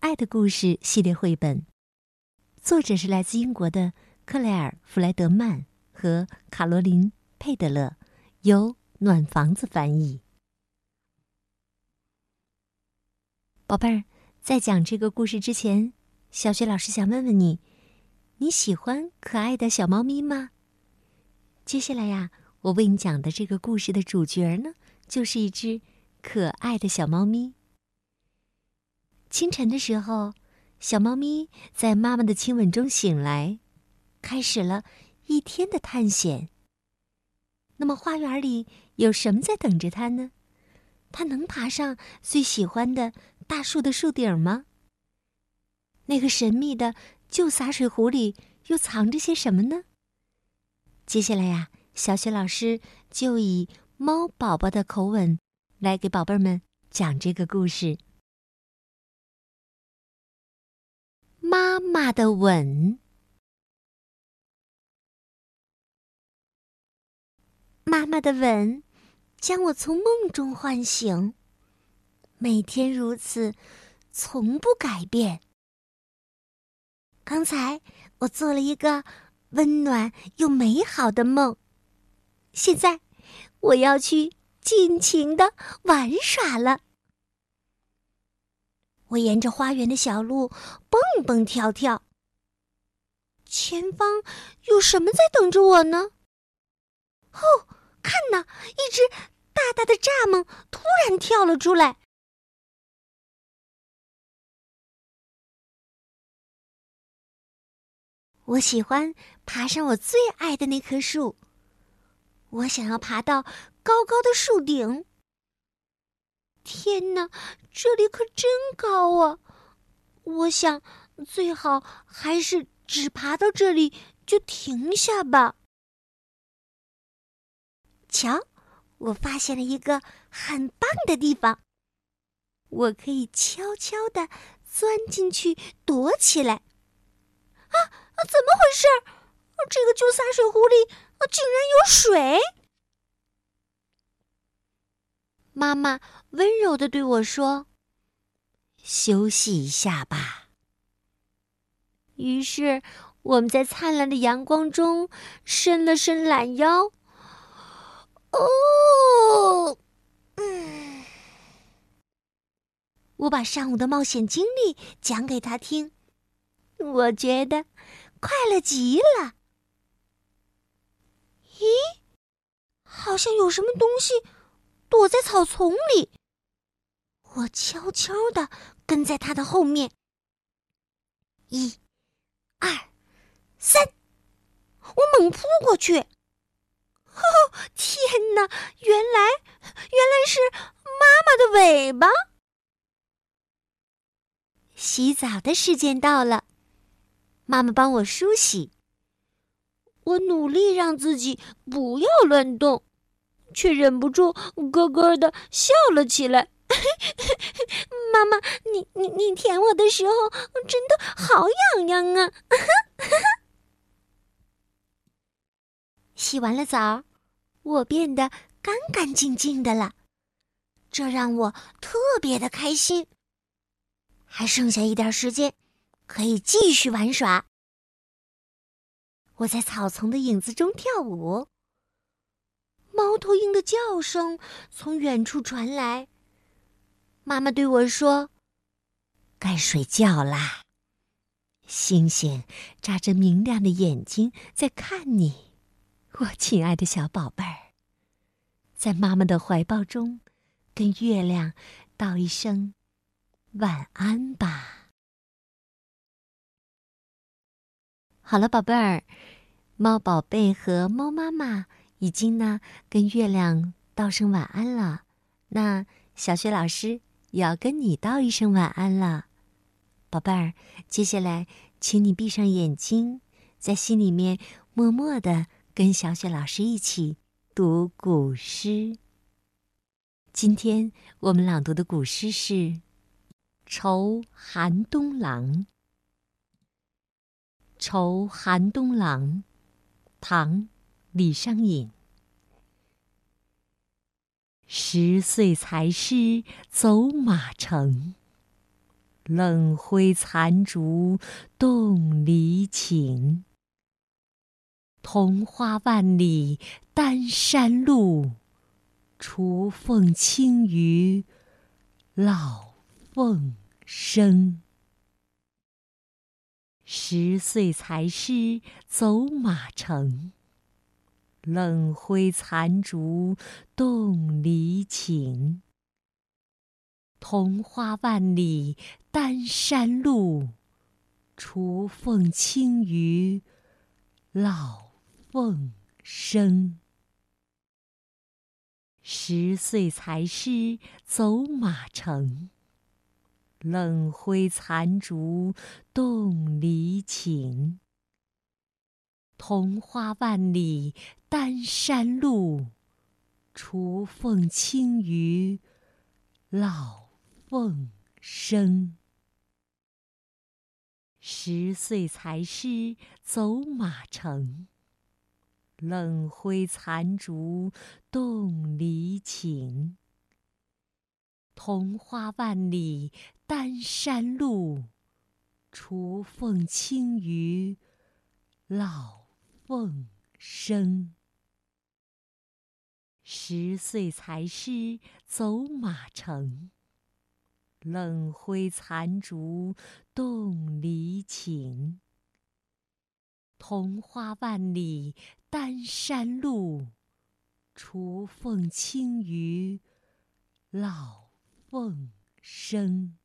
爱的故事》系列绘本，作者是来自英国的克莱尔·弗莱德曼和卡罗琳·佩德勒，由暖房子翻译。宝贝儿，在讲这个故事之前，小雪老师想问问你：你喜欢可爱的小猫咪吗？接下来呀。我为你讲的这个故事的主角呢，就是一只可爱的小猫咪。清晨的时候，小猫咪在妈妈的亲吻中醒来，开始了一天的探险。那么，花园里有什么在等着它呢？它能爬上最喜欢的大树的树顶吗？那个神秘的旧洒水壶里又藏着些什么呢？接下来呀。小雪老师就以猫宝宝的口吻来给宝贝们讲这个故事。妈妈的吻，妈妈的吻将我从梦中唤醒，每天如此，从不改变。刚才我做了一个温暖又美好的梦。现在，我要去尽情的玩耍了。我沿着花园的小路蹦蹦跳跳。前方有什么在等着我呢？哦，看呐，一只大大的蚱蜢突然跳了出来。我喜欢爬上我最爱的那棵树。我想要爬到高高的树顶。天哪，这里可真高啊！我想最好还是只爬到这里就停下吧。瞧，我发现了一个很棒的地方，我可以悄悄的钻进去躲起来。啊啊！怎么回事？这个旧洒水壶里……竟然有水！妈妈温柔的对我说：“休息一下吧。”于是我们在灿烂的阳光中伸了伸懒腰。哦，嗯，我把上午的冒险经历讲给他听，我觉得快乐极了。咦，好像有什么东西躲在草丛里。我悄悄的跟在他的后面。一、二、三，我猛扑过去。哦，天哪！原来，原来是妈妈的尾巴。洗澡的时间到了，妈妈帮我梳洗。我努力让自己不要乱动，却忍不住咯咯的笑了起来。妈妈，你你你舔我的时候真的好痒痒啊！洗完了澡，我变得干干净净的了，这让我特别的开心。还剩下一点时间，可以继续玩耍。我在草丛的影子中跳舞，猫头鹰的叫声从远处传来。妈妈对我说：“该睡觉啦。”星星眨着明亮的眼睛在看你，我亲爱的小宝贝儿，在妈妈的怀抱中，跟月亮道一声晚安吧。好了，宝贝儿，猫宝贝和猫妈妈已经呢跟月亮道声晚安了。那小雪老师也要跟你道一声晚安了，宝。贝儿，接下来请你闭上眼睛，在心里面默默的跟小雪老师一起读古诗。今天我们朗读的古诗是《愁寒冬郎》。《愁寒冬郎》，唐·李商隐。十岁才识走马城，冷灰残烛动离情。桐花万里丹山路。雏凤清于老凤声。十岁才识走马城，冷灰残烛动离情。桐花万里丹山路，雏凤清于老凤声。十岁才诗走马城，冷灰残烛动离情。桐花万里丹山路，雏凤清于老凤声。十岁才识走马城。冷灰残烛动离情。桐花万里丹山路，雏凤清于老凤声。十岁才识走马城，冷灰残烛动离情。桐花万里丹山路，雏凤清于老凤声。